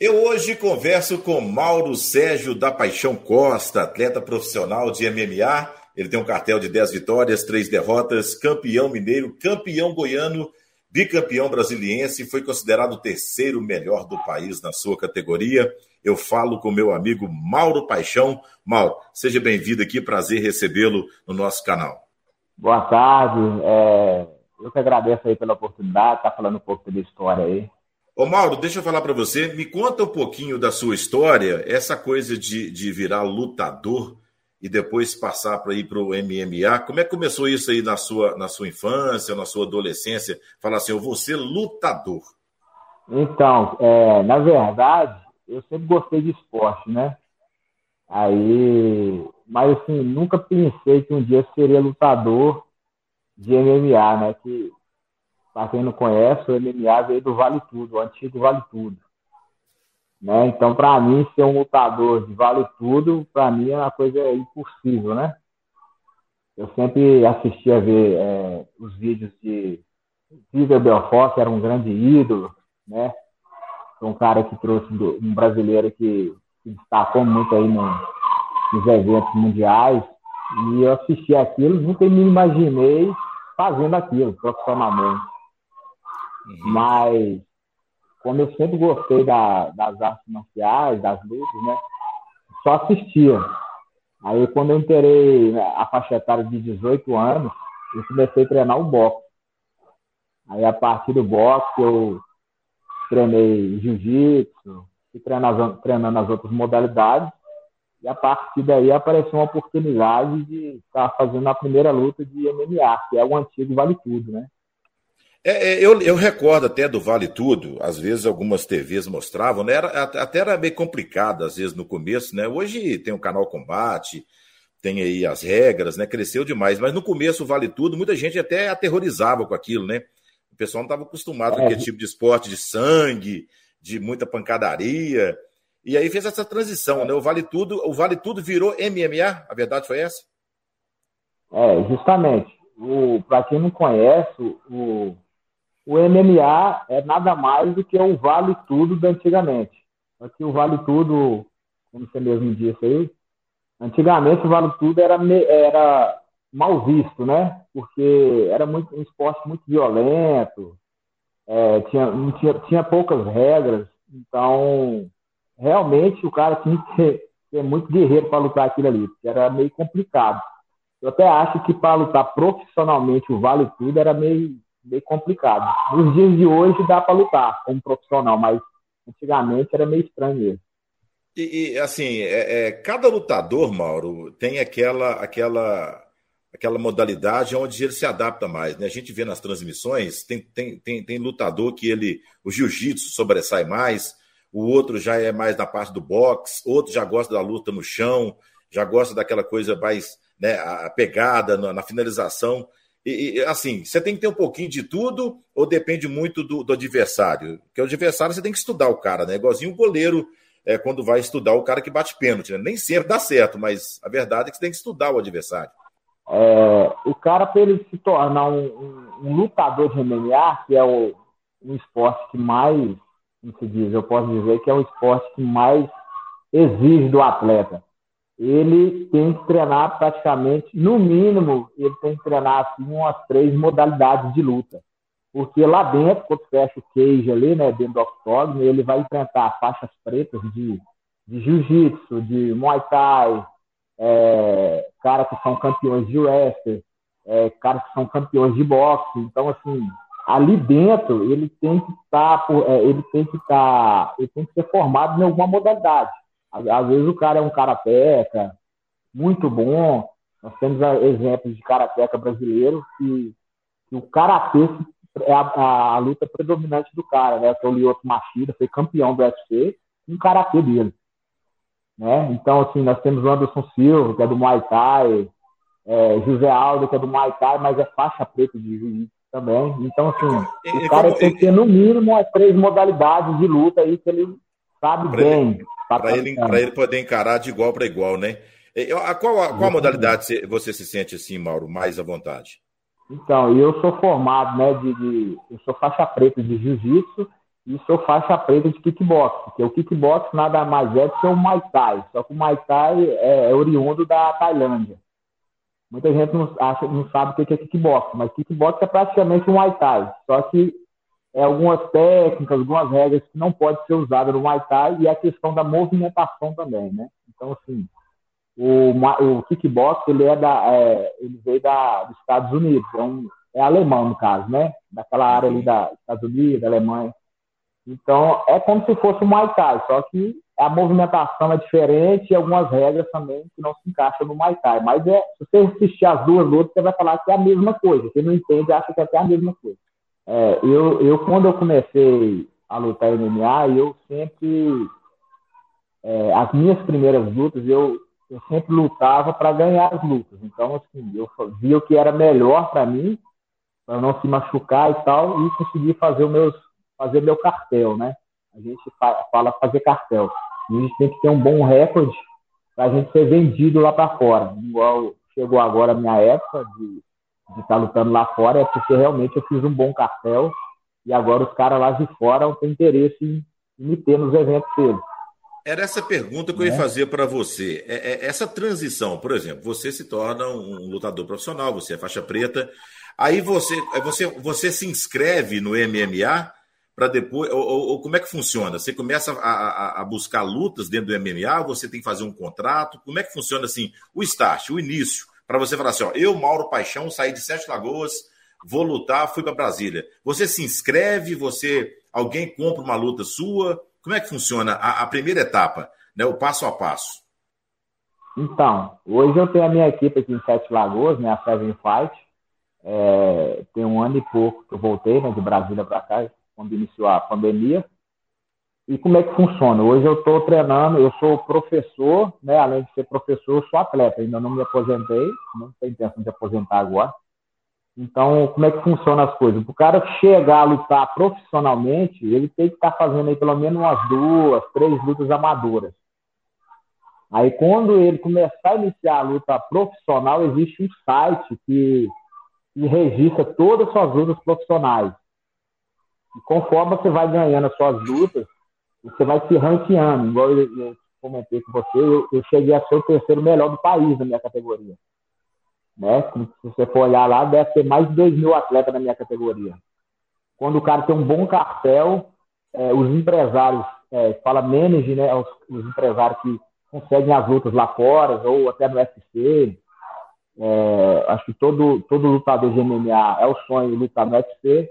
Eu hoje converso com Mauro Sérgio da Paixão Costa, atleta profissional de MMA. Ele tem um cartel de 10 vitórias, 3 derrotas, campeão mineiro, campeão goiano, bicampeão brasiliense, foi considerado o terceiro melhor do país na sua categoria. Eu falo com meu amigo Mauro Paixão. Mauro, seja bem-vindo aqui, prazer recebê-lo no nosso canal. Boa tarde, é... eu que agradeço aí pela oportunidade, tá falando um pouco da história aí. Ô Mauro, deixa eu falar para você, me conta um pouquinho da sua história, essa coisa de, de virar lutador e depois passar para ir para o MMA. Como é que começou isso aí na sua, na sua infância, na sua adolescência? Falar assim, eu vou ser lutador. Então, é, na verdade, eu sempre gostei de esporte, né? Aí, mas assim, nunca pensei que um dia seria lutador de MMA, né? Que para quem não conhece, o MMA veio do Vale Tudo, o antigo Vale Tudo. Né? Então, para mim, ser um lutador de Vale Tudo, para mim é uma coisa impossível, né? Eu sempre assistia a ver é, os vídeos de Vitor Belfort, que era um grande ídolo, né? Um cara que trouxe um brasileiro que se destacou muito aí no, nos eventos mundiais. E eu assisti aquilo, nunca me imaginei fazendo aquilo profissionalmente. Uhum. Mas, como eu sempre gostei da, das artes marciais, das lutas, né? Só assistia. Aí, quando eu entrei a faixa etária de 18 anos, eu comecei a treinar o boxe. Aí, a partir do boxe, eu treinei jiu-jitsu, treinando, treinando as outras modalidades. E a partir daí apareceu uma oportunidade de estar fazendo a primeira luta de MMA, que é o antigo Vale Tudo, né? É, é, eu, eu, recordo até do Vale Tudo, às vezes algumas TVs mostravam, né? Era, até era meio complicado, às vezes, no começo, né? Hoje tem o canal Combate, tem aí as regras, né? Cresceu demais, mas no começo o Vale Tudo, muita gente até aterrorizava com aquilo, né? O pessoal não estava acostumado é. com aquele tipo de esporte de sangue, de muita pancadaria. E aí fez essa transição, né? O Vale Tudo, o Vale Tudo virou MMA, a verdade foi essa? É, justamente. Para quem não conhece, o, o MMA é nada mais do que o vale tudo da antigamente. Aqui o vale tudo, como você mesmo disse aí, antigamente o vale tudo era, era mal visto, né? Porque era muito, um esporte muito violento, é, tinha, tinha, tinha poucas regras, então realmente o cara tinha que ser, ser muito guerreiro para lutar aquilo ali, porque era meio complicado. Eu até acho que para lutar profissionalmente o vale tudo era meio meio complicado. Nos dias de hoje dá para lutar como profissional, mas antigamente era meio estranho mesmo. E, e assim, é, é, cada lutador, Mauro, tem aquela, aquela, aquela modalidade onde ele se adapta mais. Né? A gente vê nas transmissões, tem, tem, tem, tem lutador que ele, o jiu-jitsu sobressai mais, o outro já é mais na parte do boxe, outro já gosta da luta no chão, já gosta daquela coisa mais, né, a pegada na, na finalização. E, assim, você tem que ter um pouquinho de tudo ou depende muito do, do adversário? Porque o adversário você tem que estudar o cara, né? Igualzinho o goleiro é, quando vai estudar o cara que bate pênalti. Né? Nem sempre dá certo, mas a verdade é que você tem que estudar o adversário. É, o cara, para ele se tornar um, um, um, lutador de MMA, que é o, um esporte que mais, como se diz, eu posso dizer que é o esporte que mais exige do atleta ele tem que treinar praticamente, no mínimo, ele tem que treinar assim, umas três modalidades de luta. Porque lá dentro, quando fecha o cage ali, né, dentro do octógono, ele vai enfrentar faixas pretas de, de jiu-jitsu, de muay thai, é, caras que são campeões de wrestling, é, caras que são campeões de boxe. Então, assim, ali dentro, ele tem que estar, tá, é, ele tem que estar, tá, ele tem que ser formado em alguma modalidade. Às vezes o cara é um karateca muito bom. Nós temos exemplos de karateca brasileiro que, que o karatê é a, a, a, luta predominante do cara, né? Que é o Lyoto Machida, foi campeão do UFC, um karatê dele. Né? Então, assim, nós temos o Anderson Silva, que é do Muay Thai, é, José Aldo, que é do Muay Thai, mas é faixa preta de jiu também. Então, assim, e, o cara tem que ter, no mínimo, as três modalidades de luta aí que ele sabe bem. Ele para ele, ele poder encarar de igual para igual, né? A qual, a, qual modalidade você se sente assim, Mauro, mais à vontade? Então, eu sou formado, né, de, de eu sou faixa preta de jiu-jitsu e sou faixa preta de kickbox, porque o kickbox nada mais é do que o Muay Thai, só que o Muay Thai é, é oriundo da Tailândia. Muita gente não, acha, não sabe o que é kickbox, mas kickbox é praticamente um Muay Thai, só que é algumas técnicas, algumas regras que não podem ser usadas no Muay Thai e a questão da movimentação também, né? Então, assim, o, o kickbox, ele é da, é, ele veio da, dos Estados Unidos, é, um, é alemão, no caso, né? Daquela área ali da Estados Unidos, Alemanha. Então, é como se fosse o Muay Thai, só que a movimentação é diferente e algumas regras também que não se encaixam no Muay Thai. Mas é, se você assistir as duas lutas, você vai falar que é a mesma coisa. Quem não entende acha que é até a mesma coisa. É, eu, eu, quando eu comecei a lutar MMA, eu sempre. É, as minhas primeiras lutas, eu, eu sempre lutava para ganhar as lutas. Então, assim, eu via o que era melhor para mim, para não se machucar e tal, e conseguir fazer o meus fazer meu cartel, né? A gente fala fazer cartel. A gente tem que ter um bom recorde para a gente ser vendido lá para fora. Igual chegou agora a minha época de de estar tá lutando lá fora, é porque realmente eu fiz um bom cartel e agora os caras lá de fora têm interesse em, me ter nos eventos deles. Era essa pergunta que eu ia é. fazer para você. É, é, essa transição, por exemplo, você se torna um lutador profissional, você é faixa preta, aí você, você, você se inscreve no MMA para depois. Ou, ou, ou, como é que funciona? Você começa a, a, a, buscar lutas dentro do MMA, você tem que fazer um contrato? Como é que funciona assim o start, o início? Para você falar assim: ó, eu, Mauro Paixão, saí de Sete Lagoas, vou lutar, fui para Brasília. Você se inscreve, você. Alguém compra uma luta sua? Como é que funciona a, a primeira etapa, né, o passo a passo? Então, hoje eu tenho a minha equipe aqui em Sete Lagoas, né, a Seven Fight. É, tem um ano e pouco que eu voltei né, de Brasília para cá, quando iniciou a pandemia. E como é que funciona? Hoje eu estou treinando, eu sou professor, né? além de ser professor, eu sou atleta, ainda não me aposentei, não tenho intenção de aposentar agora. Então, como é que funciona as coisas? Para o cara chegar a lutar profissionalmente, ele tem que estar tá fazendo aí pelo menos umas duas, três lutas amadoras. Aí, quando ele começar a iniciar a luta profissional, existe um site que, que registra todas as suas lutas profissionais. E conforme você vai ganhando as suas lutas, você vai se ranqueando. Igual eu, eu comentei com você, eu, eu, cheguei a ser o terceiro melhor do país na minha categoria. Né? Se você for olhar lá, deve ter mais de 2 mil atletas na minha categoria. Quando o cara tem um bom cartel, é, os empresários, é, fala manage, né? Os, os, empresários que conseguem as lutas lá fora, ou até no UFC. É, acho que todo, todo lutador de MMA é o sonho lutar no UFC.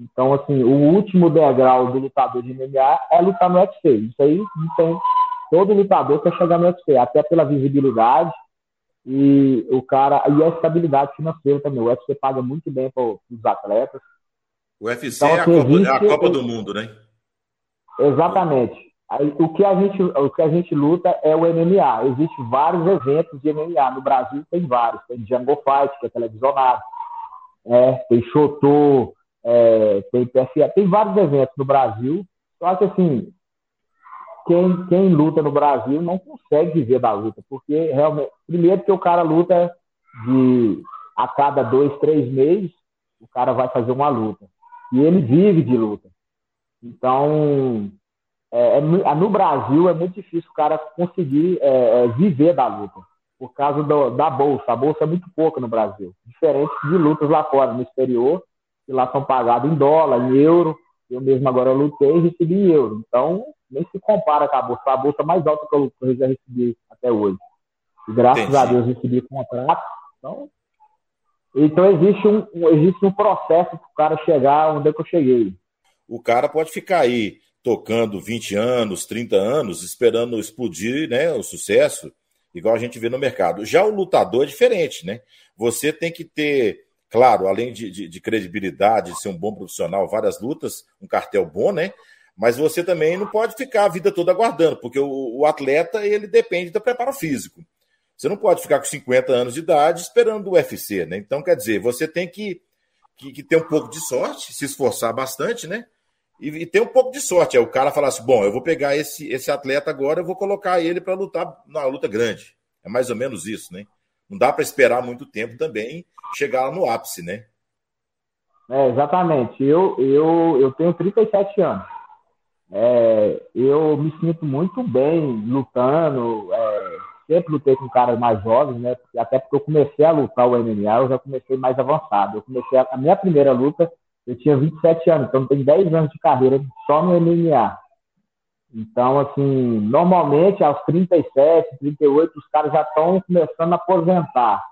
Então, assim, o último degrau do lutador de MMA é lutar no UFC. Isso aí não tem. Todo lutador quer chegar no UFC, até pela visibilidade e o cara e a estabilidade financeira também. O UFC paga muito bem para os atletas. O UFC então, é, a assim, Copa, é a Copa do Mundo, né? Exatamente. Aí, o, que a gente, o que a gente luta é o MMA. Existem vários eventos de MMA. No Brasil tem vários. Tem Django Fight, que é televisionado. É, tem Chotô, é, tem PFA, tem vários eventos no Brasil, só que assim, quem, quem luta no Brasil não consegue viver da luta, porque realmente, primeiro que o cara luta de a cada dois, três meses, o cara vai fazer uma luta. E ele vive de luta. Então, é, é, no Brasil é muito difícil o cara conseguir é, é, viver da luta, por causa do, da bolsa. A bolsa é muito pouca no Brasil, diferente de lutas lá fora, no exterior, que lá são pagados em dólar, em euro. Eu mesmo agora lutei e recebi em euro. Então, nem se compara com a bolsa. A bolsa mais alta que eu já recebi até hoje. E graças Entendi. a Deus recebi contrato. Então, então existe um, existe um processo para o cara chegar onde é que eu cheguei. O cara pode ficar aí tocando 20 anos, 30 anos, esperando explodir né, o sucesso, igual a gente vê no mercado. Já o lutador é diferente, né? Você tem que ter claro, além de, de, de, credibilidade, de ser um bom profissional, várias lutas, um cartel bom, né? Mas você também não pode ficar a vida toda aguardando, porque o, o atleta ele depende do preparo físico. Você não pode ficar com 50 anos de idade esperando o UFC, né? Então, quer dizer, você tem que, que, que ter um pouco de sorte, se esforçar bastante, né? E, e, ter um pouco de sorte. É o cara falar assim: bom, eu vou pegar esse, esse atleta agora, eu vou colocar ele para lutar na luta grande. É mais ou menos isso, né? Não dá para esperar muito tempo também chegar no ápice, né? É, exatamente. Eu, eu, eu tenho 37 anos. É, eu me sinto muito bem lutando, é, sempre lutei com caras mais jovens, né? Até porque eu comecei a lutar o MMA, eu já comecei mais avançado. Eu comecei a, a minha primeira luta, eu tinha 27 anos, então tem 10 anos de carreira só no MMA. Então, assim, normalmente aos 37, 38, os caras já estão começando a aposentar.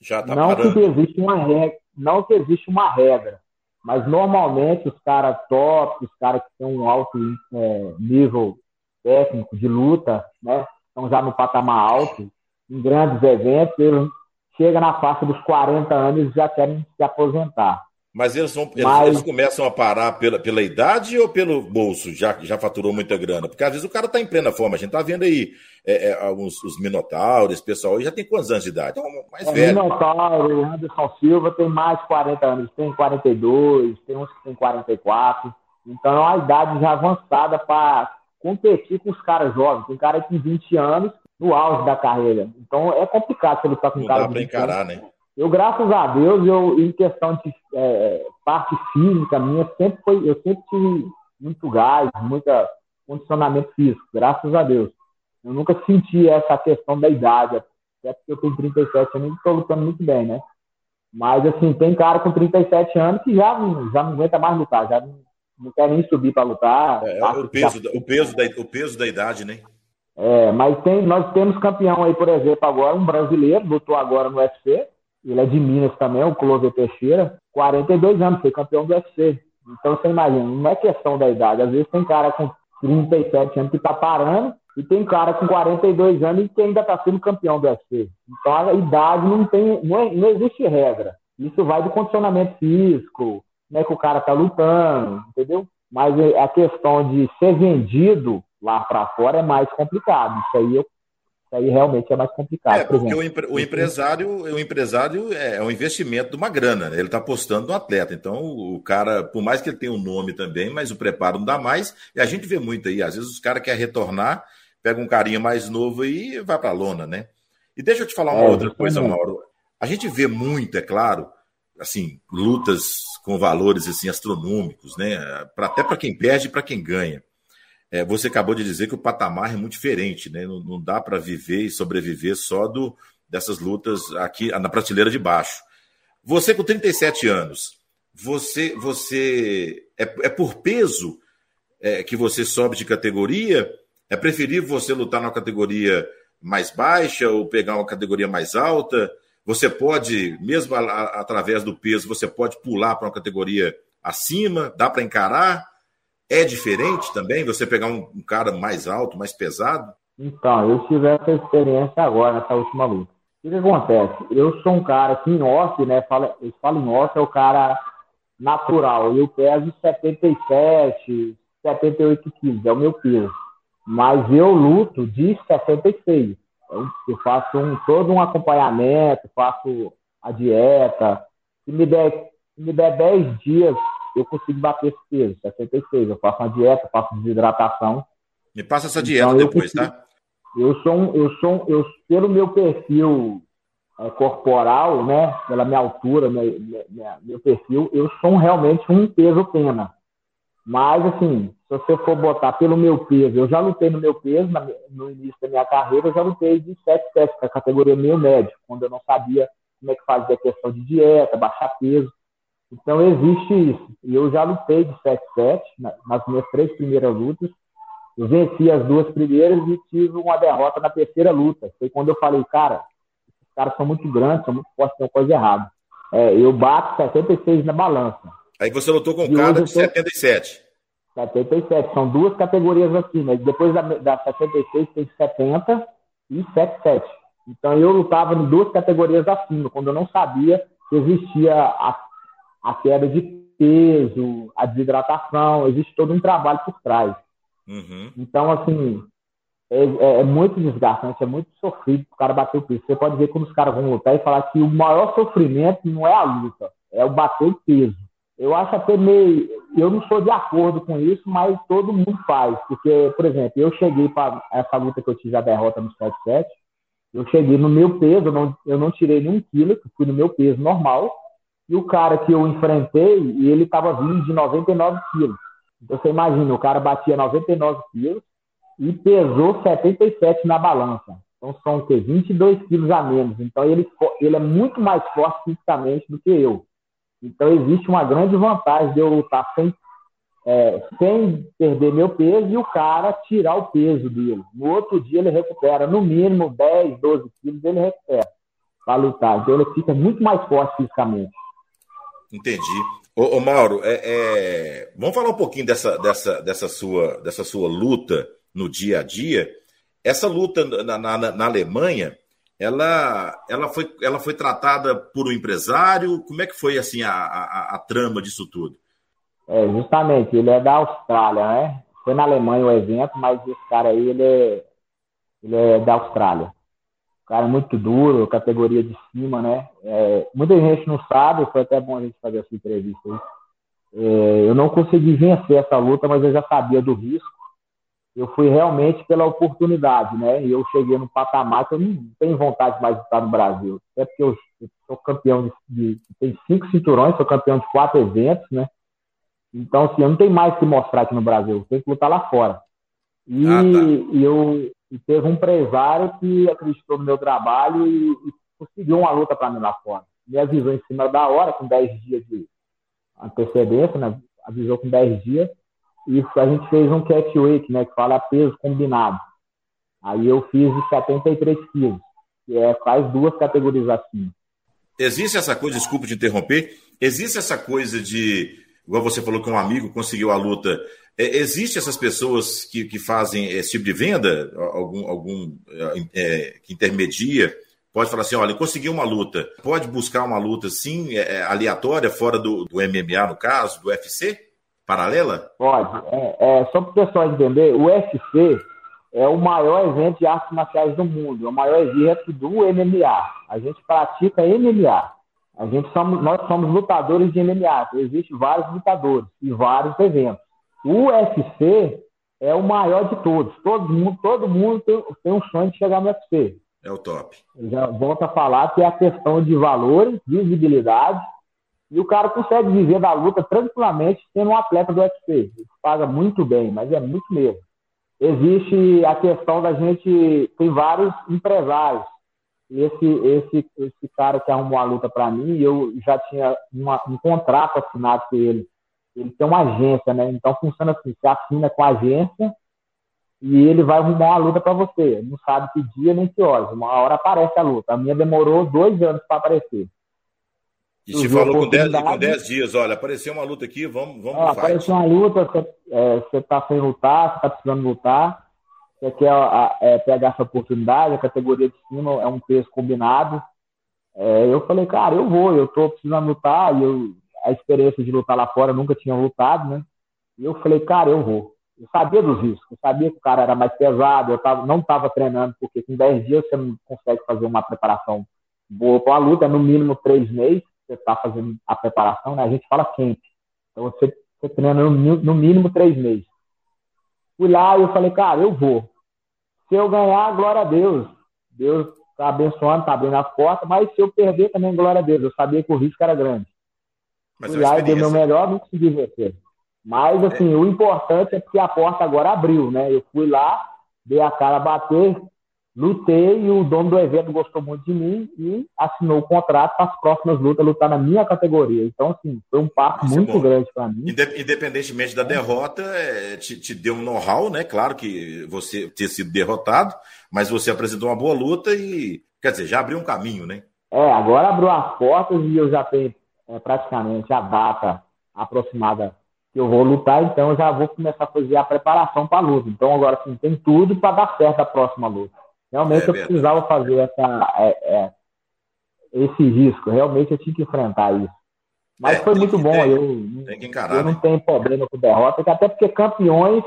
Já tá não parando. que existe uma regra, não que existe uma regra, mas normalmente os caras top, os caras que têm um alto é, nível técnico de luta, né, estão já no patamar alto, em grandes eventos, eles chegam na faixa dos 40 anos e já querem se aposentar. Mas eles, vão, eles, Mas... eles, começam a parar pela, pela idade ou pelo bolso, já já faturou muita grana? Porque às vezes o cara está em plena forma. A gente está vendo aí é, é, alguns os Minotauros, pessoal aí já tem quantos anos de idade? Então, mais é, velho. Minotauro, Anderson Silva tem mais de 40 anos, tem 42, tem uns que tem 44. Então é uma idade já avançada para competir com os caras jovens. Tem cara que tem 20 anos no auge da carreira. Então é complicado você lutar com um cara. Não dá para encarar, anos. né? Eu, graças a Deus, eu, em questão de é, parte física minha, sempre foi, eu sempre tive muito gás, muito condicionamento físico, graças a Deus. Eu nunca senti essa questão da idade, até porque eu tenho 37 anos e estou lutando muito bem, né? Mas, assim, tem cara com 37 anos que já, já não aguenta mais lutar, já não, não quer nem subir para lutar. É, é o, peso, o, peso da, o peso da idade, né? É, mas tem, nós temos campeão aí, por exemplo, agora, um brasileiro, lutou agora no UFC, ele é de Minas também, o Clover Teixeira, 42 anos, foi campeão do UFC. Então você imagina, não é questão da idade. Às vezes tem cara com 37 anos que tá parando e tem cara com 42 anos que ainda está sendo campeão do UFC. Então a idade não tem, não, é, não existe regra. Isso vai do condicionamento físico, como é que o cara tá lutando, entendeu? Mas a questão de ser vendido lá para fora é mais complicado. Isso aí eu aí realmente é mais complicado. É, porque o, empre, o, empresário, o empresário é, é um investimento de uma grana, né? ele está apostando no atleta. Então, o cara, por mais que ele tenha um nome também, mas o preparo não dá mais. E a gente vê muito aí, às vezes os caras querem retornar, pega um carinha mais novo e vai para a lona, né? E deixa eu te falar uma é, outra coisa, Mauro. A gente vê muito, é claro, assim, lutas com valores assim astronômicos, né? Pra, até para quem perde e para quem ganha. É, você acabou de dizer que o patamar é muito diferente, né? Não, não dá para viver e sobreviver só do, dessas lutas aqui na prateleira de baixo. Você com 37 anos, você, você é, é por peso é, que você sobe de categoria? É preferível você lutar na categoria mais baixa ou pegar uma categoria mais alta? Você pode, mesmo a, a, através do peso, você pode pular para uma categoria acima? Dá para encarar? É diferente também você pegar um, um, cara mais alto, mais pesado? Então, eu tive essa experiência agora, nessa última luta. O que, acontece? Eu sou um cara que em off, né? Fala, eles falam em off, é o cara natural. Eu peso 77, 78 quilos, é o meu peso. Mas eu luto de 76. Eu, eu faço um, todo um acompanhamento, faço a dieta. Se me der, se me der 10 dias eu consigo bater esse peso, 76. Eu faço uma dieta, faço desidratação. Me passa essa dieta então, depois, consigo, tá? Eu sou um, eu sou um, eu, pelo meu perfil é, corporal, né, pela minha altura, minha, minha, meu perfil, eu sou realmente um peso pena. Mas, assim, se você for botar pelo meu peso, eu já lutei no meu peso, no início da minha carreira, eu já lutei de 7 7, que é a categoria meio médio, quando eu não sabia como é que fazia a questão de dieta, baixar peso. Então existe isso. E eu já lutei de 7-7 nas minhas três primeiras lutas. Eu venci as duas primeiras e tive uma derrota na terceira luta. Foi quando eu falei, cara, esses caras são muito grandes, são muito fortes, tem uma coisa errada. É, eu bato 76 na balança. Aí você lutou com um cara de 77. 77. São duas categorias aqui, mas depois da, da 76 tem 70 e 77. Então eu lutava em duas categorias acima, quando eu não sabia que existia a a queda de peso, a desidratação, existe todo um trabalho por trás. Uhum. Então, assim, é, é, é, muito desgastante, é muito sofrido o cara bater o peso. Você pode ver quando os caras vão lutar e falar que o maior sofrimento não é a luta, é o bater o peso. Eu acho até meio. Eu não sou de acordo com isso, mas todo mundo faz. Porque, por exemplo, eu cheguei para essa luta que eu tive a derrota no 7-7, eu cheguei no meu peso, eu não, eu não tirei nenhum quilo, fui no meu peso normal, e o cara que eu enfrentei, ele estava vindo de 99 quilos. Então você imagina, o cara batia 99 quilos e pesou 77 na balança. Então são o quê? 22 quilos a menos. Então ele, ele é muito mais forte fisicamente do que eu. Então existe uma grande vantagem de eu lutar sem, é, sem perder meu peso e o cara tirar o peso dele. No outro dia ele recupera no mínimo 10, 12 quilos, ele recupera para lutar. Então ele fica muito mais forte fisicamente. Entendi. Ô, ô Mauro, é, é... vamos falar um pouquinho dessa, dessa, dessa, sua, dessa sua luta no dia a dia. Essa luta na, na, na Alemanha, ela, ela, foi, ela foi tratada por um empresário? Como é que foi assim a, a, a trama disso tudo? É, justamente, ele é da Austrália, né? Foi na Alemanha o evento, mas esse cara aí, ele é, ele é da Austrália cara muito duro, categoria de cima, né? É, muita gente não sabe, foi até bom a gente fazer essa entrevista aí. É, eu não consegui vencer essa luta, mas eu já sabia do risco. Eu fui realmente pela oportunidade, né? E eu cheguei no patamar que eu não tenho vontade mais de estar no Brasil. Até porque eu, eu sou campeão de, de. Tem cinco cinturões, sou campeão de quatro eventos, né? Então, assim, eu não tenho mais que mostrar aqui no Brasil, eu tenho que lutar lá fora. E, ah, tá. e eu, e teve um empresário que acreditou no meu trabalho e, e conseguiu uma luta para mim lá fora. Me avisou em cima da hora, com 10 dias de antecedência, né? avisou com 10 dias, e a gente fez um catchweight, né, que fala peso combinado. Aí eu fiz de 73 quilos, que é, faz duas categorias assim. Existe essa coisa, desculpa te interromper, existe essa coisa de, igual você falou que um amigo conseguiu a luta é, existe essas pessoas que, que fazem esse tipo de venda, algum, algum é, que intermedia, pode falar assim, olha, consegui uma luta, pode buscar uma luta assim, é, é aleatória, fora do, do, MMA no caso, do UFC, paralela? Pode. É, é, só para o pessoal entender, o UFC é o maior evento de artes marciais do mundo, é o maior evento do MMA. A gente pratica MMA. A gente somos, nós somos lutadores de MMA. Existem vários lutadores e vários eventos. O UFC é o maior de todos. Todo mundo, todo mundo tem, tem um sonho de chegar no UFC. É o top. Já volto a falar que é a questão de valores, visibilidade, e o cara consegue viver da luta tranquilamente sendo um atleta do UFC. Paga muito bem, mas é muito mesmo. Existe a questão da gente. Tem vários empresários. Esse, esse, esse cara que arrumou a luta para mim, eu já tinha uma, um contrato assinado com ele ele tem uma agência, né? Então funciona assim, você assina com a agência e ele vai arrumar uma luta para você. Não sabe que dia nem que horas. Uma hora aparece a luta. A minha demorou dois anos para aparecer. E te falou com 10 com dez dias, olha, apareceu uma luta aqui, vamos, vamos é, Apareceu uma luta, você é, tá sem lutar, você tá precisando lutar, você quer é, pegar essa oportunidade, a categoria de cima é um peso combinado. É, eu falei, cara, eu vou, eu tô precisando lutar, e eu a experiência de lutar lá fora, nunca tinha lutado, né? E eu falei, cara, eu vou. Eu sabia dos riscos, eu sabia que o cara era mais pesado, eu tava, não estava treinando, porque com 10 dias você não consegue fazer uma preparação boa para a luta, é no mínimo três meses você está fazendo a preparação, né? A gente fala quente. Então você, você treina no, no mínimo três meses. Fui lá e eu falei, cara, eu vou. Se eu ganhar, glória a Deus. Deus está abençoando, está abrindo as portas, mas se eu perder também, glória a Deus. Eu sabia que o risco era grande. Mas Fui lá e dei meu melhor, não consegui vencer. Mas, assim, é. o importante é que a porta agora abriu, né? Eu fui lá, dei a cara a bater, lutei e o dono do evento gostou muito de mim e assinou o contrato para as próximas lutas lutar na minha categoria. Então, assim, foi um passo Isso é muito é grande para mim. Independentemente da derrota, é, te, te, deu um know-how, né? Claro que você ter sido derrotado, mas você apresentou uma boa luta e, quer dizer, já abriu um caminho, né? É, agora abriu as portas e eu já tenho é, praticamente a data aproximada que eu vou lutar, então eu já vou começar a fazer a preparação para a luta. Então agora sim, tem tudo para dar certo a próxima luta. Realmente é eu precisava fazer essa, é, é, esse risco, realmente eu tinha que enfrentar isso. Mas é, foi muito bom, ter, eu, encarar, eu não né? tenho problema com derrota, até porque campeões,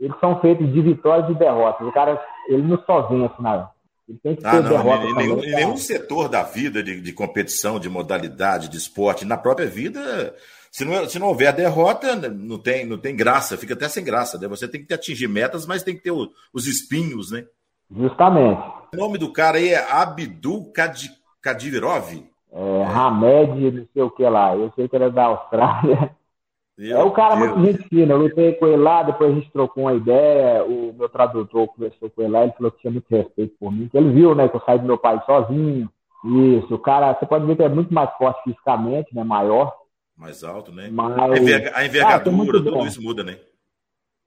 eles são feitos de vitórias e derrotas. O cara, ele não só vence na, ele tem que ah, ter derrota em, nenhum, em nenhum setor da vida de, de, competição, de modalidade, de esporte, na própria vida, se não, se não houver derrota, não tem, não tem graça, fica até sem graça. Né? Você tem que atingir metas, mas tem que ter o, os espinhos, né? Justamente. O nome do cara aí é Abdul Kadivirov? É, Hamed, não sei o que lá. Eu sei que ele é da Austrália. Meu é o cara Deus. muito gente fina. Eu lutei com ele lá, depois a gente trocou uma ideia. O meu tradutor conversou com ele lá, ele falou que tinha muito respeito por mim. Que ele viu, né, que eu saí do meu pai sozinho. Isso, o cara, você pode ver que é muito mais forte fisicamente, né? Maior. Mais alto, né? Mas... A envergadura, ah, tudo isso muda, né?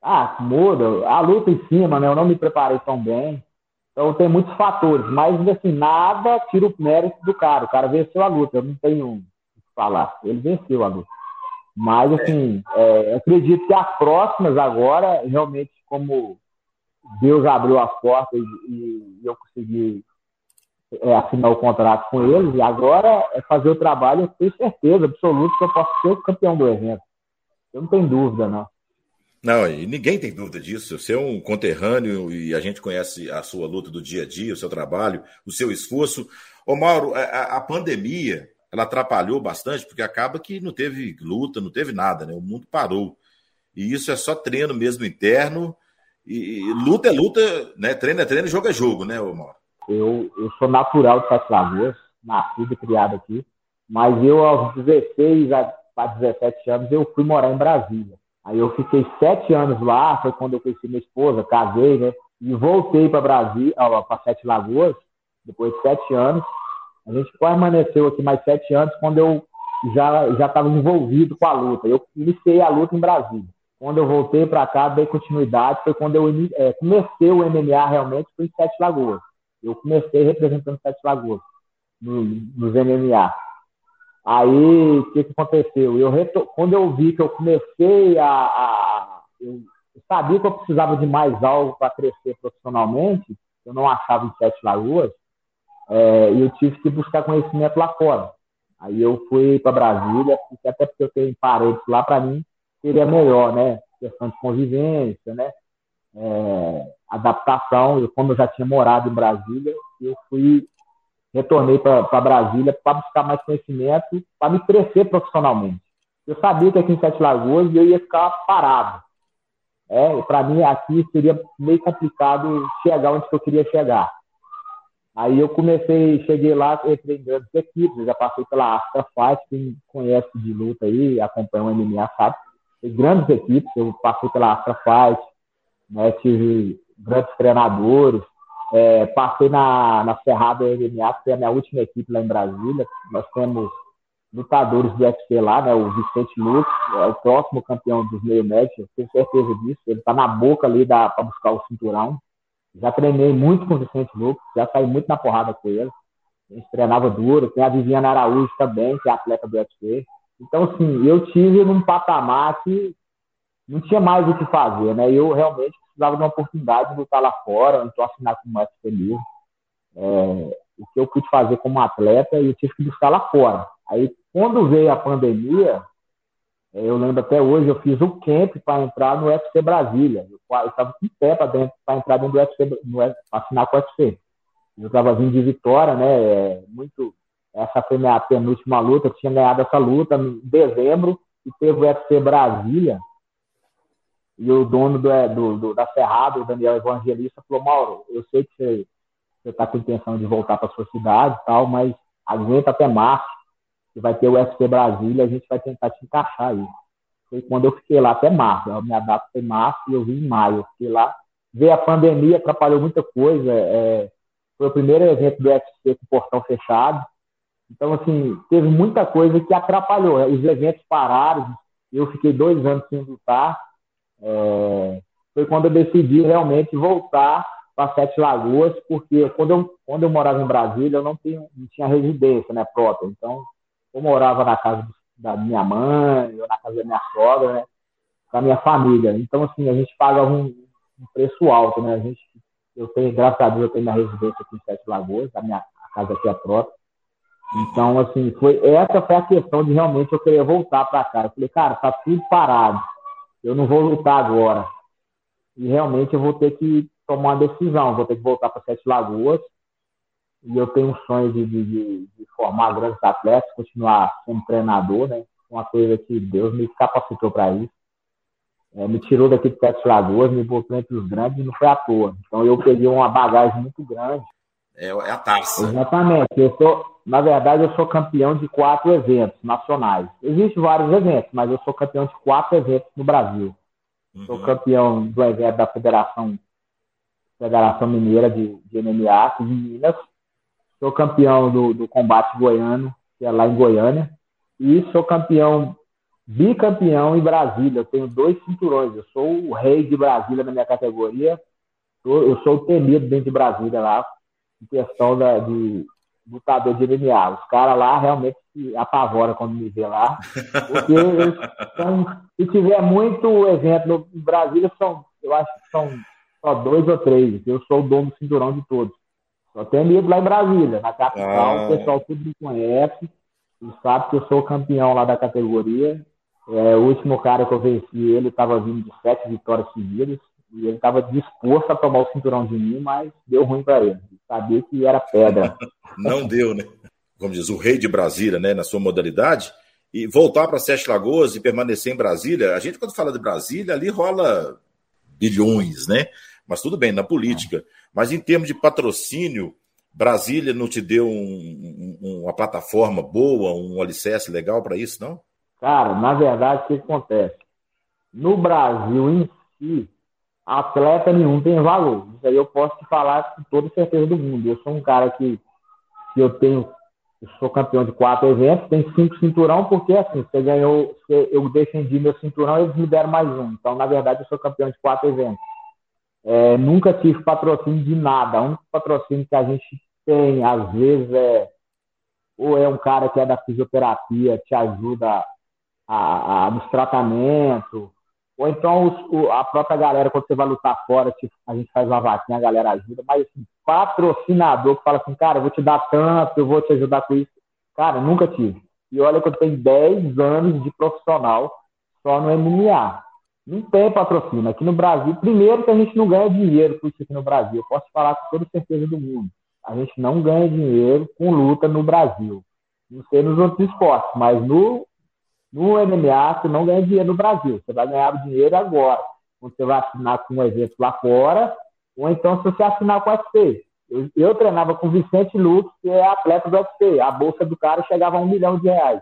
Ah, muda. A luta em cima, né? Eu não me preparei tão bem. Então tem muitos fatores. Mas, assim, nada tira o mérito do cara. O cara venceu a luta. Eu não tenho o que falar. Ele venceu a luta. Mas, assim, é, acredito que as próximas agora, realmente, como Deus abriu as portas e, e eu consegui é, assinar o contrato com eles, e agora é fazer o trabalho, eu tenho certeza absoluta que eu posso ser o campeão do evento. Eu não tenho dúvida, não. Não, e ninguém tem dúvida disso. Você é um conterrâneo e a gente conhece a sua luta do dia a dia, o seu trabalho, o seu esforço. Ô, Mauro, a, a pandemia ela atrapalhou bastante, porque acaba que não teve luta, não teve nada, né? O mundo parou. E isso é só treino mesmo interno. E, e luta é luta, né? Treino é treino, jogo é jogo, né, Omar? Eu, eu sou natural de Sete Lagoas, nascido e criado aqui. Mas eu, aos 16 a 17 anos, eu fui morar em Brasília. Aí eu fiquei sete anos lá, foi quando eu conheci minha esposa, casei, né? E voltei para Brasília, para Sete Lagoas, depois de sete anos. A gente permaneceu aqui mais sete anos quando eu já já estava envolvido com a luta. Eu iniciei a luta em Brasília. Quando eu voltei para cá, dei continuidade. Foi quando eu é, comecei o MMA realmente, foi em Sete Lagoas. Eu comecei representando Sete Lagoas no, nos MMA. Aí, o que, que aconteceu? Eu Quando eu vi que eu comecei a. a eu sabia que eu precisava de mais algo para crescer profissionalmente, eu não achava em Sete Lagoas, é, eu tive que buscar conhecimento lá fora. Aí eu fui para Brasília, até porque eu tenho paredes lá, para mim seria melhor, né? Questão de convivência, né? É, adaptação. Eu, como eu já tinha morado em Brasília, eu fui, retornei para Brasília para buscar mais conhecimento, para me crescer profissionalmente. Eu sabia que aqui em Sete Lagoas eu ia ficar parado. É, para mim aqui seria meio complicado chegar onde eu queria chegar. Aí eu comecei, cheguei lá, entrei em grandes equipes, já passei pela Astra Fight, quem conhece de luta aí, acompanha o MMA sabe. Tem grandes equipes, eu passei pela Astra Fight, né, tive grandes treinadores, é, passei na, na Ferrada MMA, que foi a minha última equipe lá em Brasília. Nós temos lutadores do UFC lá, né, o Vicente Lutz, é o próximo campeão dos meio médios, tenho certeza disso. Ele está na boca ali para buscar o cinturão. Já treinei muito com o Vicente Lucas, já saí muito na porrada com ele. A gente treinava duro. Tem a Viviana Araújo também, que é atleta do UFC. Então, assim, eu tive num patamar que não tinha mais o que fazer, né? Eu realmente precisava de uma oportunidade de lutar lá fora, então assinar com o UFC mesmo. É, o que eu pude fazer como atleta, eu tive que buscar lá fora. Aí, quando veio a pandemia, eu lembro até hoje, eu fiz o camp para entrar no UFC Brasília. Eu estava com pé para entrar dentro do UFC, para assinar com o UFC. Eu estava vindo de vitória, né? É, muito. Essa foi minha penúltima luta. Eu tinha ganhado essa luta em dezembro e teve o UFC Brasília. E o dono do, é, do, do da Ferrado, o Daniel Evangelista, falou: Mauro, eu sei que você está com intenção de voltar para sua cidade e tal, mas aguenta até março que vai ter o UFC Brasília, a gente vai tentar te encaixar aí. Foi quando eu fiquei lá até março. A minha data foi março e eu vim em maio. Eu fiquei lá. Veio a pandemia, atrapalhou muita coisa. É, foi o primeiro evento do UFC com portão fechado. Então, assim, teve muita coisa que atrapalhou. Os eventos pararam. Eu fiquei dois anos sem lutar. É, foi quando eu decidi realmente voltar para Sete Lagoas, porque quando eu, quando eu morava em Brasília, eu não, não tinha residência né, própria. Então, eu morava na casa da minha mãe, ou na casa da minha sogra, né? Com a minha família. Então, assim, a gente paga um, um, preço alto, né? A gente, eu tenho, graças a Deus, eu tenho minha residência aqui em Sete Lagoas, a minha a casa aqui é própria. Então, assim, foi, essa foi a questão de realmente eu querer voltar para cá. Eu falei, cara, tá tudo parado. Eu não vou lutar agora. E realmente eu vou ter que tomar uma decisão. Vou ter que voltar para Sete Lagoas e eu tenho um sonho de, de, de, formar grandes atletas, continuar sendo treinador, né? Uma coisa que Deus me capacitou para isso. É, me tirou daqui de Sete Lagoas, me botou entre os grandes e não foi à toa. Então eu peguei uma bagagem muito grande. É, é a taça. Exatamente. Eu sou, na verdade, eu sou campeão de quatro eventos nacionais. Existem vários eventos, mas eu sou campeão de quatro eventos no Brasil. Uhum. Sou campeão do evento da Federação, Federação Mineira de, de MMA, em Minas. Sou campeão do, do combate goiano, que é lá em Goiânia. E sou campeão, bicampeão em Brasília. Eu tenho dois cinturões. Eu sou o rei de Brasília na minha categoria. Eu sou o temido dentro de Brasília lá, em questão da, de lutador de MMA. Os caras lá realmente se apavoram quando me vê lá. Porque são, se tiver muito evento no Brasília, são, eu acho que são só dois ou três. Eu sou o dono do cinturão de todos. Só tenho medo lá em Brasília, na capital, ah. o pessoal tudo me conhece e sabe que eu sou campeão lá da categoria. É, o último cara que eu venci, ele estava vindo de sete vitórias seguidas e ele estava disposto a tomar o cinturão de mim, mas deu ruim para ele. Sabia que era pedra. Não deu, né? Como diz, o rei de Brasília, né, na sua modalidade. E voltar para Sete Lagoas e permanecer em Brasília, a gente, quando fala de Brasília, ali rola bilhões, né? Mas tudo bem, na política. Mas em termos de patrocínio, Brasília não te deu um, um, uma plataforma boa, um alicerce legal para isso, não? Cara, na verdade, o que acontece? No Brasil em si, atleta nenhum tem valor. Isso aí eu posso te falar com toda certeza do mundo. Eu sou um cara que, que eu tenho, eu sou campeão de quatro eventos, tenho cinco cinturão, porque assim, você ganhou, você, eu defendi meu cinturão, eles me deram mais um. Então, na verdade, eu sou campeão de quatro eventos. É, nunca tive patrocínio de nada. O único patrocínio que a gente tem, às vezes, é ou é um cara que é da fisioterapia, te ajuda a, a, nos tratamentos, ou então os, o, a própria galera, quando você vai lutar fora, a gente faz uma vaquinha, a galera ajuda, mas assim, patrocinador que fala assim, cara, eu vou te dar tanto, eu vou te ajudar com isso. Cara, nunca tive. E olha que eu tenho 10 anos de profissional só no MMA. Não tem patrocínio. Aqui no Brasil, primeiro que a gente não ganha dinheiro com isso aqui no Brasil. Eu posso falar com toda certeza do mundo. A gente não ganha dinheiro com luta no Brasil. Não sei nos outros esportes, mas no, no MMA você não ganha dinheiro no Brasil. Você vai ganhar dinheiro agora. Quando você vai assinar com um evento lá fora, ou então se você assinar com o UFC. Eu, eu treinava com o Vicente Lux, que é atleta do UFC. A bolsa do cara chegava a um milhão de reais.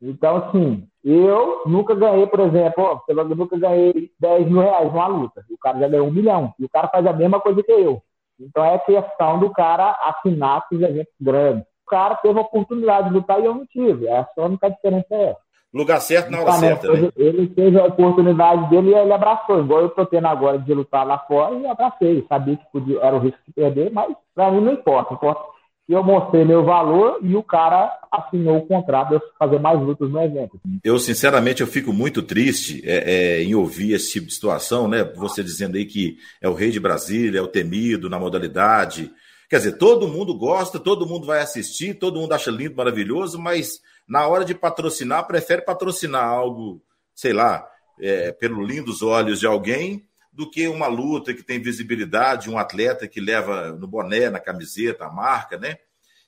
Então, assim, eu nunca ganhei, por exemplo, eu nunca ganhei 10 mil reais numa luta. O cara já ganhou um milhão. E o cara faz a mesma coisa que eu. Então é questão do cara assinar os eventos grandes. O cara teve a oportunidade de lutar e eu não tive. É a única diferença é essa. Lugar certo na hora certa, né? Ele teve a oportunidade dele e ele abraçou. Igual eu tô tendo agora de lutar lá fora e abracei. Sabia que podia, era o risco de perder, mas para mim não importa. Importa eu mostrei meu valor e o cara assinou o contrato de fazer mais lutas no evento. Eu, sinceramente, eu fico muito triste é, é, em ouvir esse tipo de situação, né? Você dizendo aí que é o rei de Brasília, é o temido na modalidade. Quer dizer, todo mundo gosta, todo mundo vai assistir, todo mundo acha lindo, maravilhoso, mas na hora de patrocinar, prefere patrocinar algo, sei lá, é, pelo lindos olhos de alguém do que uma luta que tem visibilidade, um atleta que leva no boné, na camiseta, a marca, né?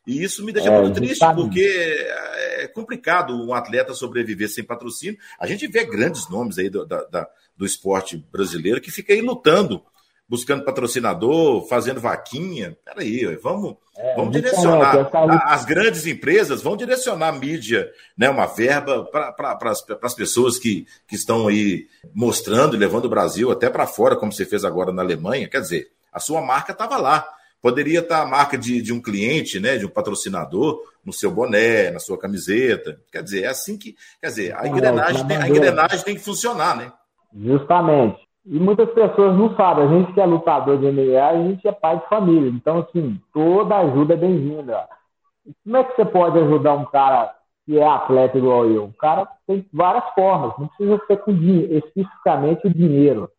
E isso me deixa é, muito triste, porque é complicado um atleta sobreviver sem patrocínio. A gente vê grandes nomes aí do, da, do esporte brasileiro que fica aí lutando, buscando patrocinador, fazendo vaquinha. Peraí, vamos, é, vamos direcionar. As grandes empresas vão direcionar a mídia, né, uma verba para pra, as pessoas que, que estão aí mostrando e levando o Brasil até para fora, como você fez agora na Alemanha. Quer dizer, a sua marca estava lá. Poderia estar a marca de, de um cliente, né, de um patrocinador, no seu boné, na sua camiseta. Quer dizer, é assim que. Quer dizer, a engrenagem, tem, a engrenagem tem que funcionar, né? Justamente. E muitas pessoas não sabem. A gente que é lutador de MMA, a gente é pai de família. Então, assim, toda ajuda é bem-vinda. Como é que você pode ajudar um cara que é atleta igual eu? O cara tem várias formas. Não precisa ser com dinheiro, especificamente o dinheiro.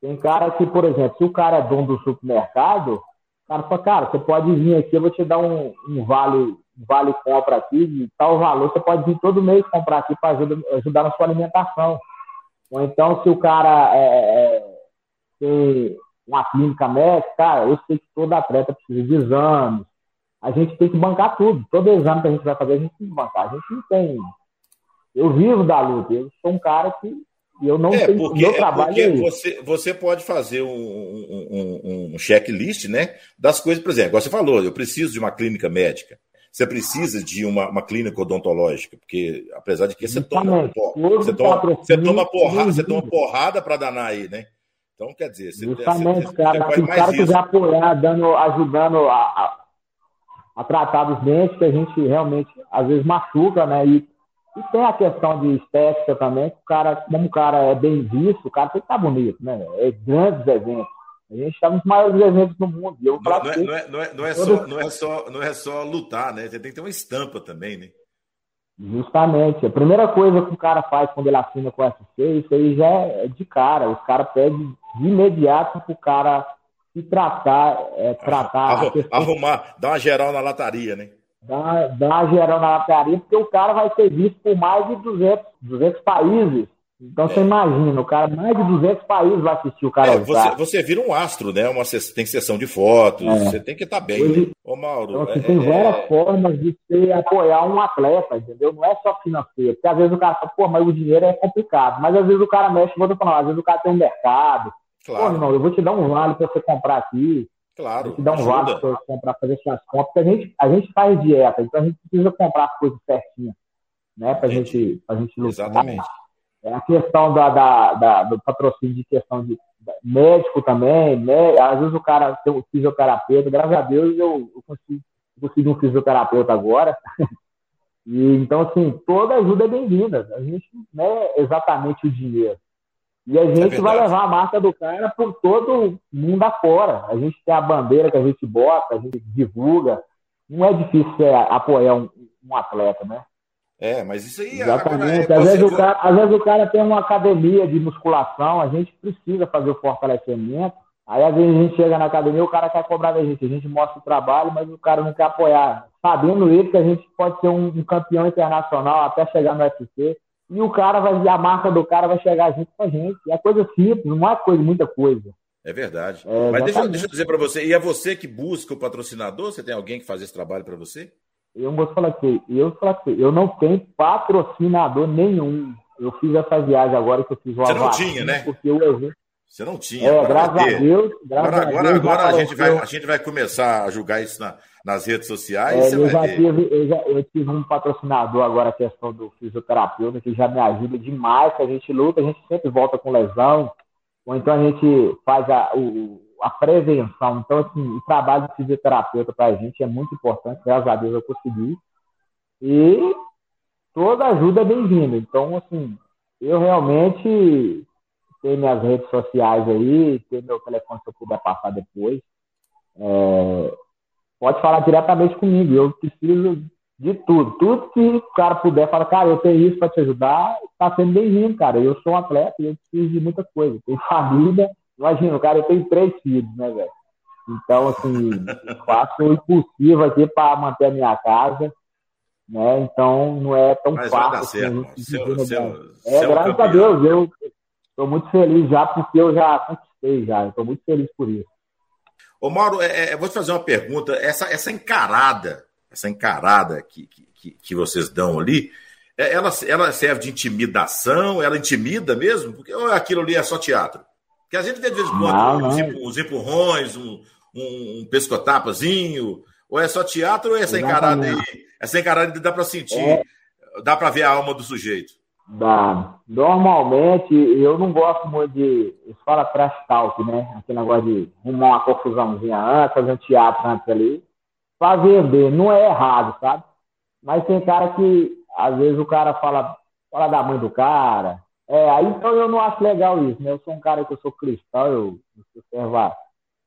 Tem cara que, por exemplo, se o cara é dono do supermercado, cara fala, cara, você pode vir aqui, eu vou te dar um, um vale, vale compra aqui de tal valor, você pode vir todo mês comprar aqui para ajudar na sua alimentação. Ou então, se o cara é, é, tem uma clínica médica, cara, eu sei que todo atleta precisa de exames. A gente tem que bancar tudo. Todo exame que a gente vai fazer, a gente tem que bancar. A gente não tem. Eu vivo da luta. Eu sou um cara que eu não é, tenho porque, meu trabalho. É porque é você, você pode fazer um, um, um, um checklist, né? Das coisas, por exemplo, você falou, eu preciso de uma clínica médica. Você precisa de uma, uma clínica odontológica, porque apesar de que você toma, você toma, você toma porrada, você toma porrada para danar aí, né? Então, quer dizer, você, Justamente, você, cara, você se o cara quiser apoiar, dando, ajudando a, a, a, tratar dos dentes, que a gente realmente às vezes machuca, né? E, e tem a questão de estética também, que o cara, como o cara é bem visto, o cara tem que estar bonito, né? É grandes eventos. A gente está nos maiores eventos do mundo. Eu não, não, é, não, é, não, é, não, é só, não, é só, não é só lutar, né? Você tem que ter uma estampa também, né? Justamente. A primeira coisa que o cara faz quando ele assina com o SC, isso aí já é de cara. Os caras pedem de imediato para o cara se tratar, é, tratar. Arrumar, dar uma geral na lataria, né? Dar, dar uma geral na lataria, porque o cara vai ser visto por mais de 200, 200 países. Então é. você imagina, o cara, mais de 200 países vai assistir o cara. É, você, você vira um astro, né? Uma, tem sessão de fotos, é. você tem que estar tá bem. Hoje, Ô, Mauro. Então, assim, tem é, várias é. formas de você apoiar um atleta, entendeu? Não é só financeiro. Porque às vezes o cara fala, pô, mas o dinheiro é complicado. Mas às vezes o cara mexe, vou falar, às vezes o cara tem um mercado. Claro. Pô, irmão, eu vou te dar um vale para você comprar aqui. Claro. Vou te dar um vale para você comprar, fazer suas compras. Porque a gente, a gente faz dieta, então a gente precisa comprar as coisas certinhas, né? Pra gente, pra gente lutar. Exatamente. É a questão da, da, da, do patrocínio de questão de médico também, né? às vezes o cara tem um fisioterapeuta, graças a Deus eu, eu consigo, consigo um fisioterapeuta agora. e, então, assim, toda ajuda é bem-vinda. A gente não é exatamente o dinheiro. E a é gente é vai levar a marca do cara por todo mundo afora. A gente tem a bandeira que a gente bota, a gente divulga. Não é difícil é, apoiar um, um atleta, né? É, mas isso aí. Exatamente. É, às, vezes o cara, às vezes o cara tem uma academia de musculação, a gente precisa fazer o fortalecimento. Aí às vezes a gente chega na academia, o cara quer cobrar da gente, a gente mostra o trabalho, mas o cara não quer apoiar. Sabendo ele que a gente pode ser um, um campeão internacional até chegar no UFC, e o cara vai, a marca do cara vai chegar junto com a gente. É coisa simples, não é coisa, muita coisa. É verdade. É, mas deixa, deixa eu dizer para você, e é você que busca o patrocinador? Você tem alguém que faz esse trabalho para você? Eu vou falar que eu falar que eu não tenho patrocinador nenhum. Eu fiz essa viagem agora que eu fiz o Você não tinha, né? Porque eu Você não tinha. É, graças a Deus. Graças agora, agora, a, Deus, agora a, gente vai, a gente vai começar a julgar isso na, nas redes sociais. É, eu, já tive, eu, já, eu tive um patrocinador agora, a questão do fisioterapeuta, que já me ajuda demais, que a gente luta, a gente sempre volta com lesão, ou então a gente faz a, o, a prevenção. Então, assim, o trabalho de fisioterapeuta para a gente é muito importante, graças a Deus eu consegui. E toda ajuda é bem-vinda. Então, assim, eu realmente tenho minhas redes sociais aí, tenho meu telefone se eu puder passar depois. É, pode falar diretamente comigo. Eu preciso de tudo. Tudo que o cara puder falar, cara, eu tenho isso para te ajudar, está sendo bem-vindo, cara. Eu sou um atleta e eu preciso de muita coisa. Tenho família, Imagina, cara, eu tenho três filhos, né, velho? Então, assim, faço o impossível aqui para manter a minha casa, né? Então, não é tão Mas fácil. Vai dar certo, seu, seu, é, seu graças campeão. a Deus, eu estou muito feliz já, porque eu já conquistei já. Estou muito feliz por isso. Ô, Mauro, é, é, vou te fazer uma pergunta. Essa, essa encarada, essa encarada que, que, que vocês dão ali, é, ela, ela serve de intimidação? Ela intimida mesmo? Porque aquilo ali é só teatro? Porque a gente vê de vez em quando uns, uns empurrões, um, um, um pescotapazinho, ou é só teatro ou é essa encarada aí? Essa encarada dá para sentir, é. dá para ver a alma do sujeito. Dá. Normalmente, eu não gosto muito de. Eles falam trash talk, né? Aquele negócio de arrumar uma confusãozinha antes, fazer um teatro antes ali. Pra vender. Não é errado, sabe? Mas tem cara que, às vezes, o cara fala, fala da mãe do cara, é, aí então eu não acho legal isso, né? Eu sou um cara que eu sou cristão, eu, eu servo,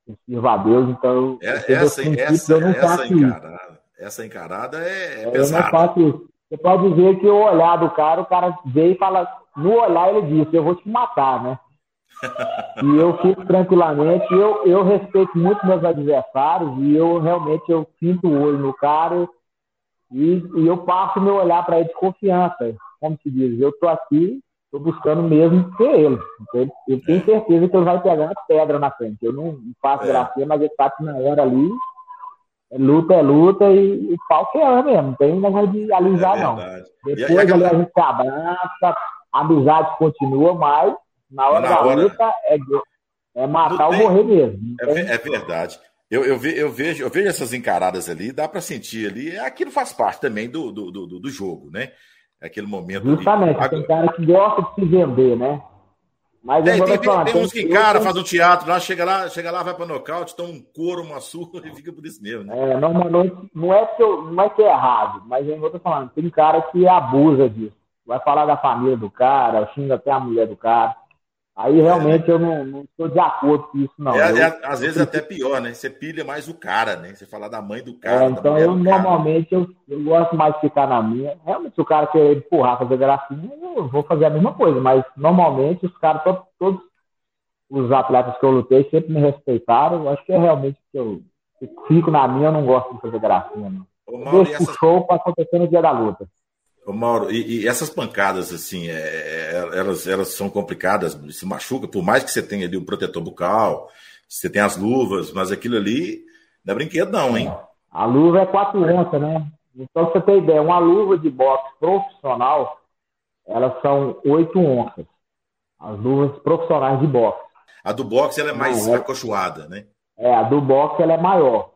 eu sirvo a Deus, então. É, essa, essa, eu não essa, faço encarada, isso. essa encarada é, é pesada. Eu não faço isso. Você pode dizer que o olhar do cara, o cara veio e fala, no olhar ele disse, eu vou te matar, né? e eu fico tranquilamente, eu, eu respeito muito meus adversários e eu realmente eu pinto o olho no cara e, e eu passo meu olhar para ele de confiança. Como se diz, eu tô aqui estou buscando mesmo ser ele. Ele, ele tem é. certeza que ele vai pegar uma pedra na frente. Eu não faço é. gracinha, mas ele tá na hora ali. É luta é luta e, o pau que é mesmo. Não tem negócio de alisar, é não. Depois e, e ali a gente se abraça, a amizade continua, mas na hora na da hora... luta é, é matar ou morrer mesmo. É, é, verdade. Eu, eu, ve, eu, vejo, eu vejo essas encaradas ali, dá para sentir ali. Aquilo faz parte também do, do, do, do jogo, né? Aquele momento. Justamente, de... tem cara que gosta de se vender, né? Mas tem, tem, falar, tem, tem uns que encara, faz um teatro lá, chega lá, chega lá, vai para nocaute, toma um couro, uma surra e fica por isso mesmo, né? É, normalmente, não é que, eu, não é, que é errado, mas eu tô falando, tem cara que abusa disso. Vai falar da família do cara, xinga até a mulher do cara. Aí realmente é. eu não, não estou de acordo com isso, não. É, eu, é, às vezes até pior, né? Você pilha mais o cara, né? Você falar da mãe do cara. É, então eu normalmente eu, eu, gosto mais de ficar na minha. Realmente, se o cara quer empurrar, fazer gracinha, eu vou fazer a mesma coisa, mas normalmente os caras, todos, todos os atletas que eu lutei sempre me respeitaram. Eu acho que é realmente que eu, eu fico na minha, eu não gosto de fazer gracinha, não. Ô, Mauro, Deixa essas... o show para acontecer no dia da luta. Ô Mauro, e, e, essas pancadas, assim, é, é, elas, elas são complicadas, se machuca, por mais que você tenha ali o protetor bucal, você tem as luvas, mas aquilo ali não é brinquedo, não, hein? A luva é 4 onças, né? Então, pra você ter ideia, uma luva de boxe profissional, elas são 8 onças. As luvas profissionais de boxe. A do boxe ela é mais não, é... acolchoada, né? É, a do boxe ela é maior.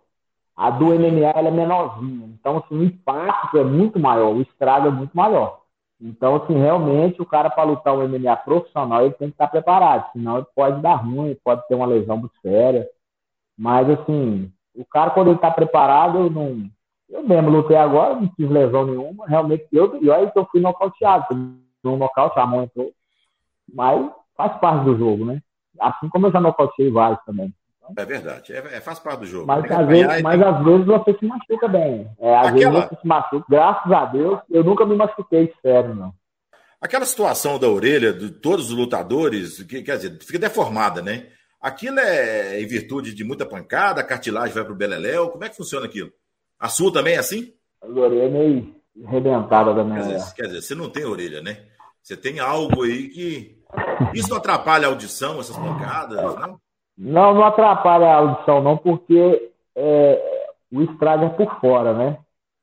A do MMA ela é menorzinha. Então, assim, o impacto é muito maior, o estrago é muito maior. Então, assim, realmente, o cara, para lutar um MMA profissional, ele tem que estar preparado, senão ele pode dar ruim, pode ter uma lesão muito séria. Mas, assim, o cara, quando ele está preparado, eu não. Eu mesmo lutei agora, não tive lesão nenhuma. Realmente, eu, e que eu fui nocauteado. No nocaute, a mão entrou. Mas faz parte do jogo, né? Assim como eu já nocauteei vários também. É verdade, é, é, faz parte do jogo. Mas, às vezes, mas às vezes você se machuca bem. É, às Aquela... vezes você se machuca. Graças a Deus, eu nunca me machuquei sério, não. Aquela situação da orelha de todos os lutadores, que, quer dizer, fica deformada, né? Aquilo é em virtude de muita pancada, a cartilagem vai para o beleléu. Como é que funciona aquilo? A sua também é assim? A orelha é meio arrebentada da minha. Quer dizer, quer dizer, você não tem orelha, né? Você tem algo aí que. Isso não atrapalha a audição, essas pancadas, não? Não, não atrapalha a audição, não, porque é, o estrago é por fora, né?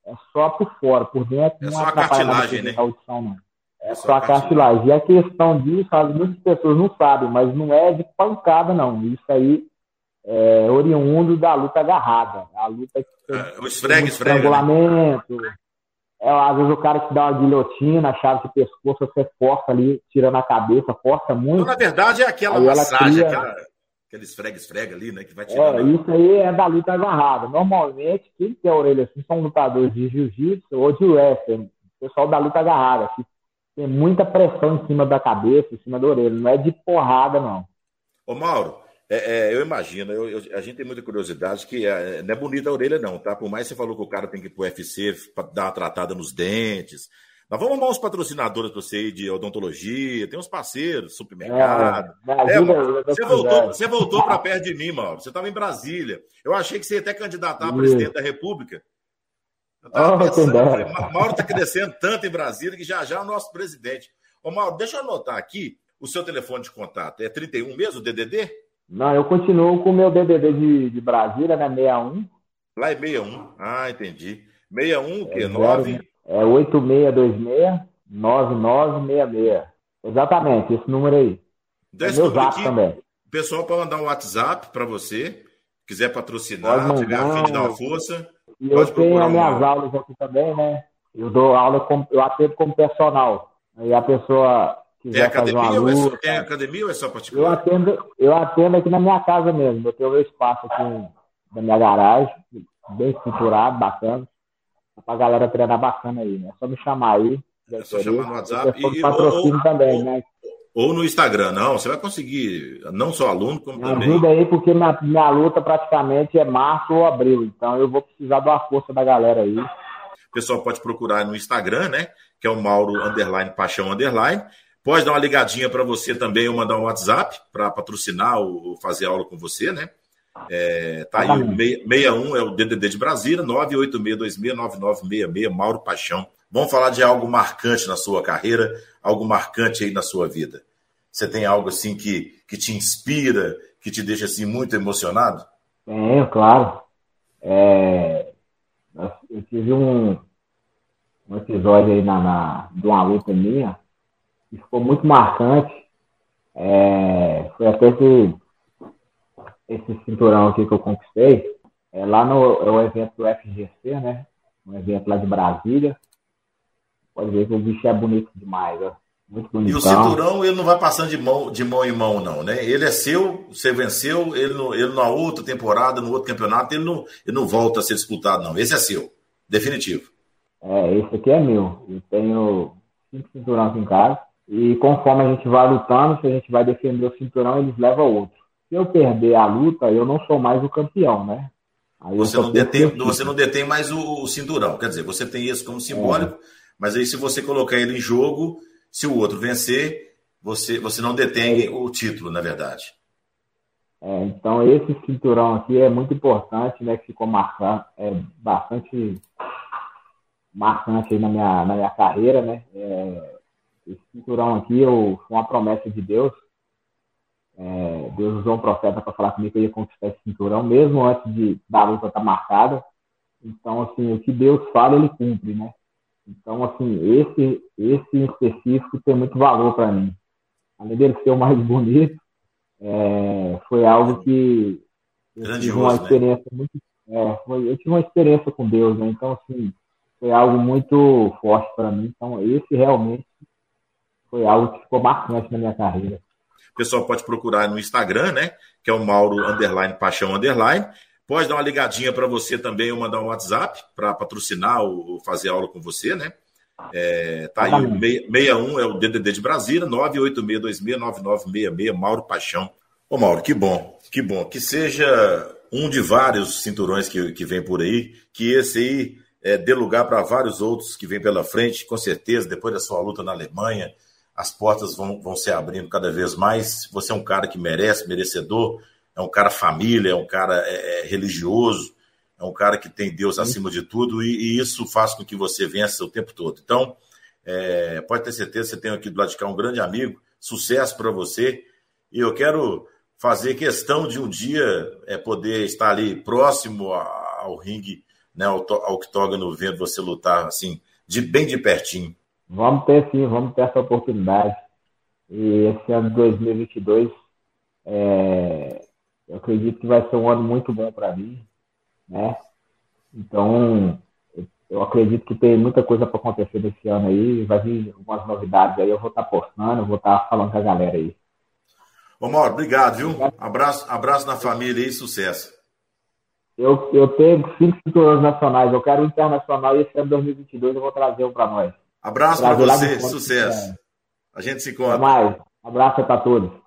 É só por fora, por dentro é não só atrapalha a cartilagem, né? a audição, não. É, é só, só a cartilagem. E a questão disso, muitas pessoas não sabem, mas não é de pancada, não. Isso aí é oriundo da luta agarrada. A luta que é, o esfregue, esfregue. Né? É, às vezes o cara te dá uma guilhotina, a chave de pescoço, você força ali, tirando a cabeça, força muito. Então, na verdade, é aquela massagem, cria... aquela aquele esfrega-esfrega ali, né? Que vai tirando. É, isso aí é da luta agarrada. Normalmente, quem tem a orelha assim são lutadores de jiu-jitsu ou de wrestling. O pessoal da luta agarrada, que tem muita pressão em cima da cabeça, em cima da orelha. Não é de porrada, não. Ô, Mauro, é, é, eu imagino, eu, eu, a gente tem muita curiosidade que é, não é bonita a orelha, não, tá? Por mais que você falou que o cara tem que ir pro UFC para dar uma tratada nos dentes, nós vamos arrumar uns patrocinadores para você aí de odontologia, tem uns parceiros, supermercado. É, é, você, voltou, você voltou para perto de mim, Mauro. Você estava em Brasília. Eu achei que você ia até candidatar a presidente da República. Eu tava oh, pensando, Mauro está crescendo tanto em Brasília que já já é o nosso presidente. Ô, Mauro, deixa eu anotar aqui o seu telefone de contato. É 31 mesmo, o DDD? Não, eu continuo com o meu DDD de, de Brasília, né? 61. Lá é 61. Ah, entendi. 61 o quê? É 9? É 8626-9966. Exatamente, esse número aí. É meu zap também. O pessoal pode mandar um WhatsApp para você, quiser patrocinar, tiver a fim de dar uma força. E eu tenho as minhas aulas aqui também, né? Eu dou aula, com, eu atendo como personal. Aí a pessoa quiser tem academia, fazer uma luta, luta, tem academia ou é só particular? Eu atendo, eu atendo aqui na minha casa mesmo. Eu tenho meu espaço aqui na minha garagem, bem estruturado, bacana pra galera treinar bacana aí, né? É só me chamar aí. É só chamar no WhatsApp. E, patrocínio ou, também, ou, né? Ou no Instagram, não. Você vai conseguir, não só aluno, como me também. Ajuda aí, porque minha, minha luta praticamente é março ou abril. Então eu vou precisar da força da galera aí. O pessoal pode procurar no Instagram, né? Que é o Mauro Underline Paixão Underline. Pode dar uma ligadinha para você também ou mandar um WhatsApp para patrocinar ou fazer aula com você, né? É, tá aí, o 61 é o DDD de Brasília, 986269966, Mauro Paixão. Vamos falar de algo marcante na sua carreira, algo marcante aí na sua vida. Você tem algo assim que, que te inspira, que te deixa assim muito emocionado? Tenho, claro. É, eu tive um, um episódio aí na, na, de uma luta minha que ficou muito marcante. É, foi até que esse cinturão aqui que eu conquistei, é lá no é o evento do FGC, né? Um evento lá de Brasília. Pode ver que o bicho é bonito demais, ó. Muito bonito. E o cinturão, ele não vai passando de mão, de mão em mão, não, né? Ele é seu, você venceu, ele, no, ele na outra temporada, no outro campeonato, ele não, ele não volta a ser disputado, não. Esse é seu, definitivo. É, esse aqui é meu. Eu tenho cinco cinturões em casa. E conforme a gente vai lutando, se a gente vai defender o cinturão, eles levam outro. Se eu perder a luta, eu não sou mais o campeão, né? Aí você, não detém, você não detém mais o, o, cinturão. Quer dizer, você tem isso como simbólico, é. mas aí se você colocar ele em jogo, se o outro vencer, você, você não detém é. o título, na verdade. É, então esse cinturão aqui é muito importante, né? Que ficou marcado, é bastante marcante aí na minha, na minha carreira, né? É, esse cinturão aqui eu, foi uma promessa de Deus. É, Deus usou um profeta para falar comigo que eu ia conquistar esse cinturão, mesmo antes de, da luta estar tá marcada. Então, assim, o que Deus fala, ele cumpre, né? Então, assim, esse, esse em específico tem muito valor para mim. Além dele ser o mais bonito, é, foi algo que eu tive uma né? experiência né? muito. É, foi, eu tive uma experiência com Deus, né? Então, assim, foi algo muito forte para mim. Então, esse realmente foi algo que ficou marcante na minha carreira. O pessoal pode procurar no Instagram, né? Que é o Mauro Underline Paixão Underline. Pode dar uma ligadinha para você também ou mandar um WhatsApp para patrocinar ou fazer aula com você, né? É, tá aí, o 61 é o DDD de Brasília, 986269966, Mauro Paixão. Ô Mauro, que bom, que bom. Que seja um de vários cinturões que, que vem por aí, que esse aí é, dê lugar para vários outros que vêm pela frente, com certeza, depois da sua luta na Alemanha, as portas vão, vão se abrindo cada vez mais. Você é um cara que merece, merecedor, é um cara família, é um cara é, é religioso, é um cara que tem Deus acima de tudo e, e isso faz com que você vença o tempo todo. Então, é, pode ter certeza, você tem aqui do lado de cá um grande amigo, sucesso para você. E eu quero fazer questão de um dia é, poder estar ali próximo ao ringue, né, ao, octógono, vendo você lutar assim, de bem de pertinho. Vamos ter sim, vamos ter essa oportunidade. E esse ano de 2022, é, eu acredito que vai ser um ano muito bom para mim, né? Então, eu acredito que tem muita coisa para acontecer nesse ano aí, vai vir algumas novidades aí, eu vou estar tá postando, eu vou estar tá falando com a galera aí. Ô Mauro, obrigado, viu? Abraço, abraço na família e sucesso. Eu, eu tenho cinco cinturões nacionais, eu quero o internacional e esse ano 2022 eu vou trazer um para nós. Abraço para você, sucesso. A gente se encontra. Até mais. Abraço para todos.